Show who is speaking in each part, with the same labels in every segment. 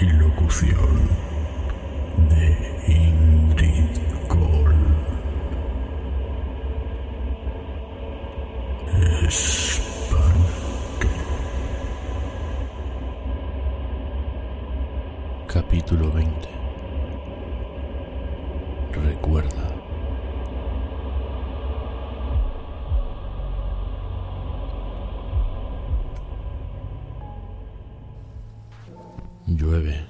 Speaker 1: y locución de Ingrid Llueve.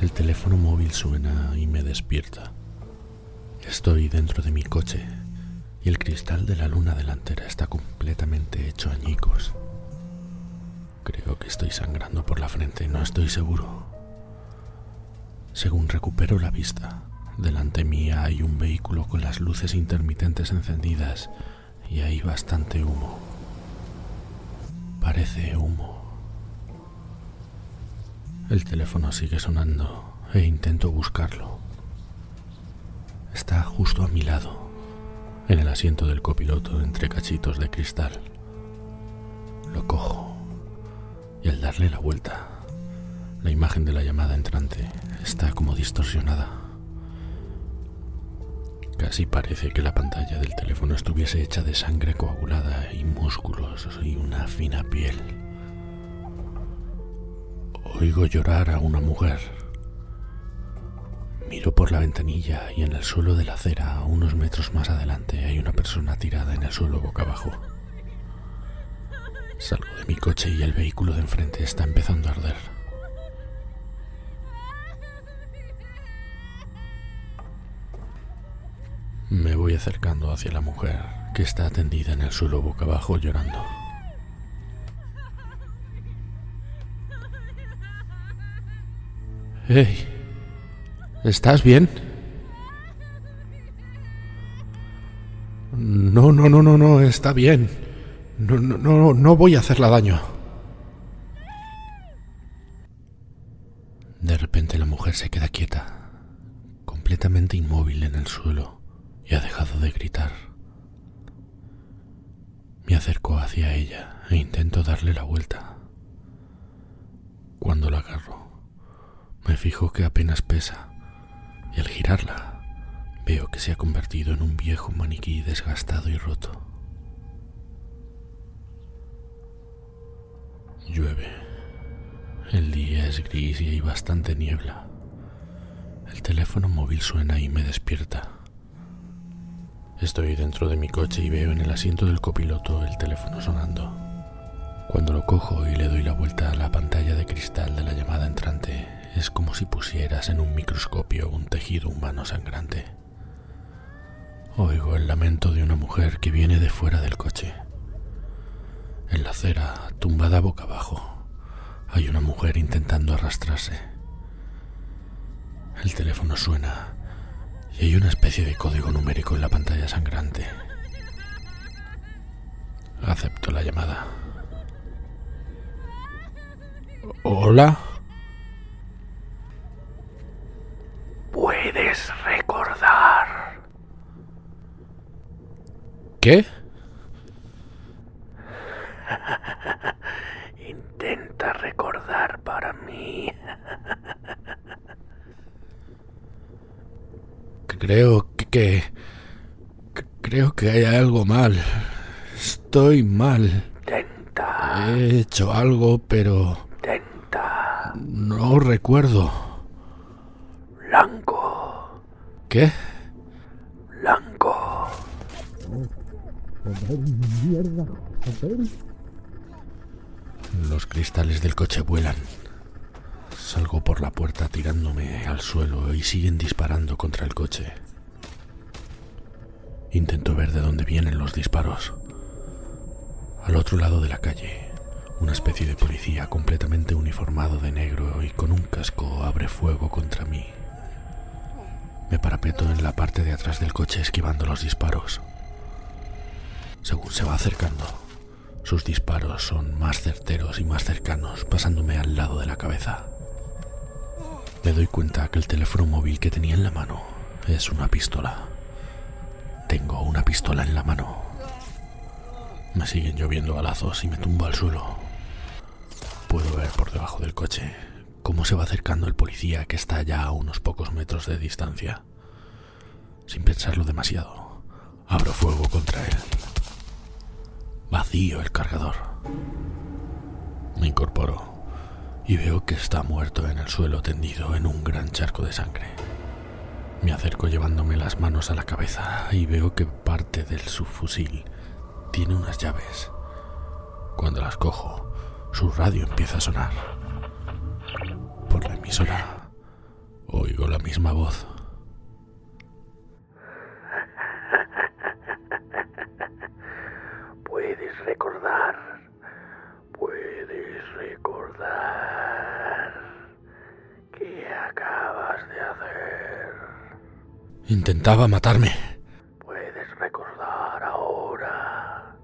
Speaker 1: El teléfono móvil suena y me despierta. Estoy dentro de mi coche y el cristal de la luna delantera está completamente hecho añicos. Creo que estoy sangrando por la frente, no estoy seguro. Según recupero la vista, delante mía hay un vehículo con las luces intermitentes encendidas y hay bastante humo. Parece humo. El teléfono sigue sonando e intento buscarlo. Está justo a mi lado, en el asiento del copiloto entre cachitos de cristal. Lo cojo y al darle la vuelta, la imagen de la llamada entrante está como distorsionada. Casi parece que la pantalla del teléfono estuviese hecha de sangre coagulada y músculos y una fina piel. Oigo llorar a una mujer. Miro por la ventanilla y en el suelo de la acera, unos metros más adelante, hay una persona tirada en el suelo boca abajo. Salgo de mi coche y el vehículo de enfrente está empezando a arder. Me voy acercando hacia la mujer que está tendida en el suelo boca abajo llorando. ¡Hey! ¿Estás bien? No, no, no, no, no, está bien. No, no, no, no voy a hacerla daño. De repente la mujer se queda quieta, completamente inmóvil en el suelo, y ha dejado de gritar. Me acerco hacia ella e intento darle la vuelta. Cuando la agarro, me fijo que apenas pesa, y al girarla, veo que se ha convertido en un viejo maniquí desgastado y roto. Llueve. El día es gris y hay bastante niebla. El teléfono móvil suena y me despierta. Estoy dentro de mi coche y veo en el asiento del copiloto el teléfono sonando. Cuando lo cojo y le doy la vuelta a la pantalla de cristal de la llamada entrante, es como si pusieras en un microscopio un tejido humano sangrante. Oigo el lamento de una mujer que viene de fuera del coche. En la acera, tumbada boca abajo, hay una mujer intentando arrastrarse. El teléfono suena y hay una especie de código numérico en la pantalla sangrante. Acepto la llamada. Hola.
Speaker 2: Puedes recordar.
Speaker 1: ¿Qué?
Speaker 2: Intenta recordar para mí.
Speaker 1: Creo que... Creo que hay algo mal. Estoy mal.
Speaker 2: Tenta,
Speaker 1: He hecho algo, pero
Speaker 2: tenta.
Speaker 1: no recuerdo.
Speaker 2: Blanco,
Speaker 1: ¿Qué?
Speaker 2: blanco.
Speaker 1: Los cristales del coche vuelan. Salgo por la puerta tirándome al suelo y siguen disparando contra el coche. Intento ver de dónde vienen los disparos. Al otro lado de la calle, una especie de policía completamente uniformado de negro y con un casco abre fuego contra mí. Me parapeto en la parte de atrás del coche esquivando los disparos. Según se va acercando, sus disparos son más certeros y más cercanos, pasándome al lado de la cabeza. Me doy cuenta que el teléfono móvil que tenía en la mano es una pistola. Tengo una pistola en la mano. Me siguen lloviendo balazos y me tumbo al suelo. Puedo ver por debajo del coche cómo se va acercando el policía que está ya a unos pocos metros de distancia. Sin pensarlo demasiado, abro fuego contra él. Vacío el cargador. Me incorporo y veo que está muerto en el suelo tendido en un gran charco de sangre. Me acerco llevándome las manos a la cabeza y veo que parte del subfusil tiene unas llaves. Cuando las cojo, su radio empieza a sonar. Por la emisora oigo la misma voz.
Speaker 2: Puedes recordar. Puedes recordar. ¿Qué acabas de hacer?
Speaker 1: Intentaba matarme.
Speaker 2: Puedes recordar ahora.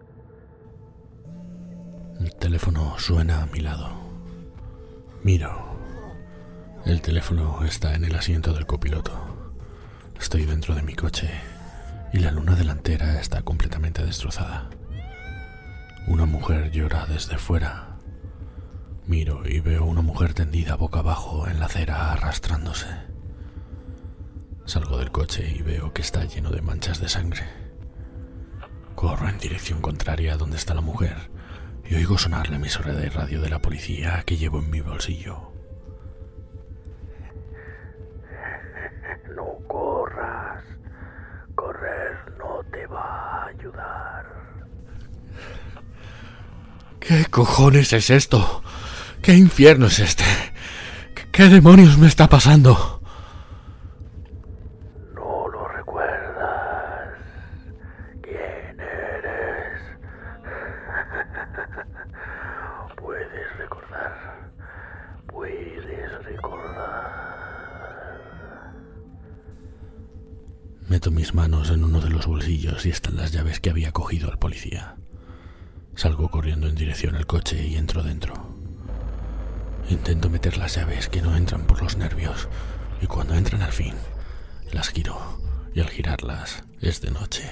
Speaker 1: El teléfono suena a mi lado. Miro. El teléfono está en el asiento del copiloto. Estoy dentro de mi coche y la luna delantera está completamente destrozada. Una mujer llora desde fuera. Miro y veo una mujer tendida boca abajo en la acera arrastrándose. Salgo del coche y veo que está lleno de manchas de sangre. Corro en dirección contraria a donde está la mujer y oigo sonar la emisora de radio de la policía que llevo en mi bolsillo.
Speaker 2: No corras. Correr no te va a ayudar.
Speaker 1: ¿Qué cojones es esto? ¿Qué infierno es este? ¿Qué, qué demonios me está pasando? Meto mis manos en uno de los bolsillos y están las llaves que había cogido al policía. Salgo corriendo en dirección al coche y entro dentro. Intento meter las llaves que no entran por los nervios y cuando entran al fin, las giro y al girarlas es de noche.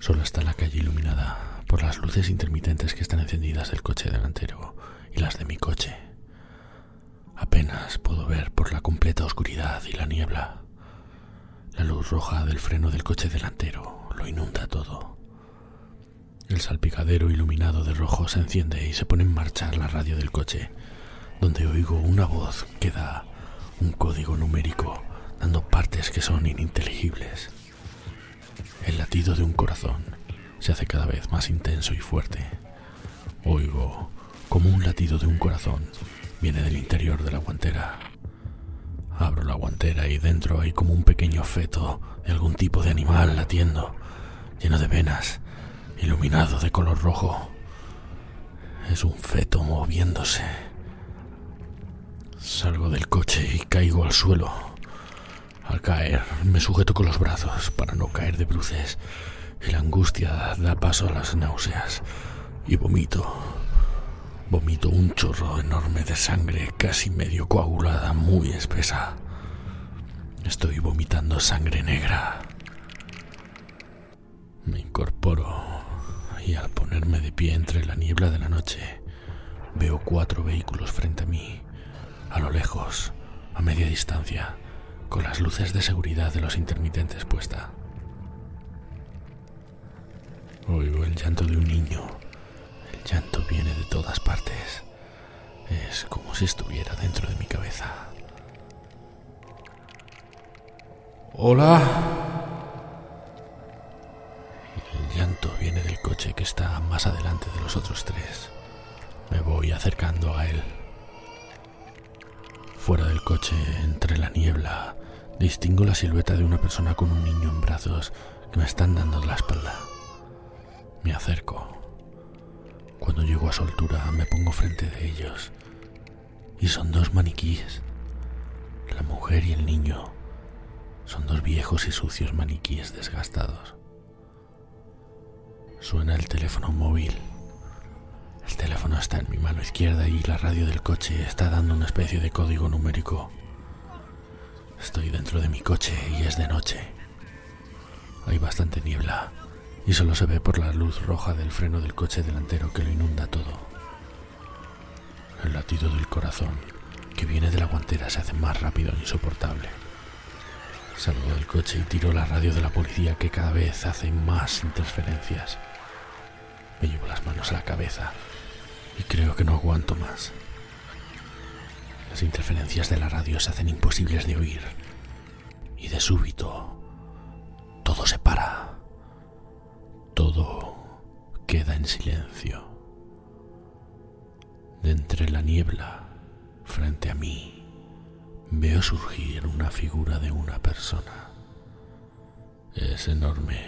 Speaker 1: Solo está la calle iluminada por las luces intermitentes que están encendidas del coche delantero y las de mi coche. Apenas puedo ver por la completa oscuridad y la niebla. La luz roja del freno del coche delantero lo inunda todo. El salpicadero iluminado de rojo se enciende y se pone en marcha la radio del coche, donde oigo una voz que da un código numérico, dando partes que son ininteligibles. El latido de un corazón se hace cada vez más intenso y fuerte. Oigo como un latido de un corazón viene del interior de la guantera. Abro la guantera y dentro hay como un pequeño feto de algún tipo de animal latiendo, lleno de venas, iluminado de color rojo. Es un feto moviéndose. Salgo del coche y caigo al suelo. Al caer, me sujeto con los brazos para no caer de bruces y la angustia da paso a las náuseas y vomito. Vomito un chorro enorme de sangre casi medio coagulada, muy espesa. Estoy vomitando sangre negra. Me incorporo Y al ponerme de pie entre la niebla de la noche, veo cuatro vehículos frente a mí, a lo lejos, a media distancia, con las luces de seguridad de los intermitentes puesta. Oigo el llanto de un niño. Llanto viene de todas partes. Es como si estuviera dentro de mi cabeza. Hola. El llanto viene del coche que está más adelante de los otros tres. Me voy acercando a él. Fuera del coche, entre la niebla, distingo la silueta de una persona con un niño en brazos que me están dando la espalda. Me acerco. Cuando llego a su altura me pongo frente de ellos. Y son dos maniquíes. La mujer y el niño. Son dos viejos y sucios maniquíes desgastados. Suena el teléfono móvil. El teléfono está en mi mano izquierda y la radio del coche está dando una especie de código numérico. Estoy dentro de mi coche y es de noche. Hay bastante niebla y solo se ve por la luz roja del freno del coche delantero que lo inunda todo. El latido del corazón que viene de la guantera se hace más rápido e insoportable. Salgo del coche y tiro la radio de la policía que cada vez hace más interferencias. Me llevo las manos a la cabeza y creo que no aguanto más. Las interferencias de la radio se hacen imposibles de oír y de súbito todo se para. Todo queda en silencio. De entre la niebla, frente a mí, veo surgir una figura de una persona. Es enorme,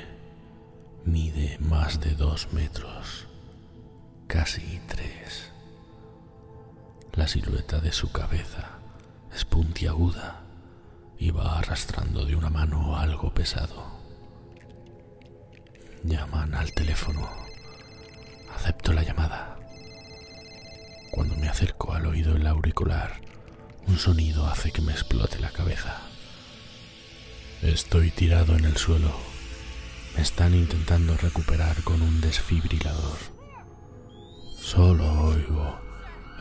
Speaker 1: mide más de dos metros, casi tres. La silueta de su cabeza es puntiaguda y va arrastrando de una mano algo pesado. Llaman al teléfono. Acepto la llamada. Cuando me acerco al oído el auricular, un sonido hace que me explote la cabeza. Estoy tirado en el suelo. Me están intentando recuperar con un desfibrilador. Solo oigo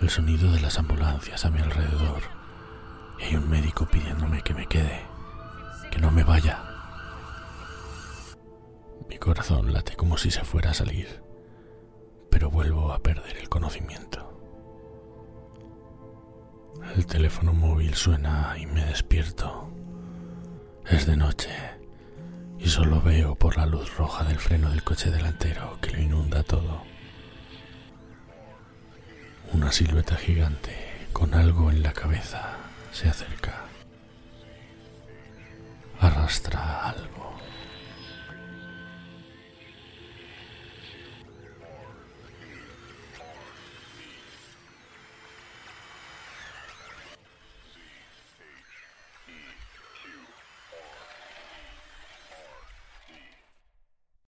Speaker 1: el sonido de las ambulancias a mi alrededor y hay un médico pidiéndome que me quede, que no me vaya. Mi corazón late como si se fuera a salir, pero vuelvo a perder el conocimiento. El teléfono móvil suena y me despierto. Es de noche y solo veo por la luz roja del freno del coche delantero que lo inunda todo. Una silueta gigante con algo en la cabeza se acerca. Arrastra algo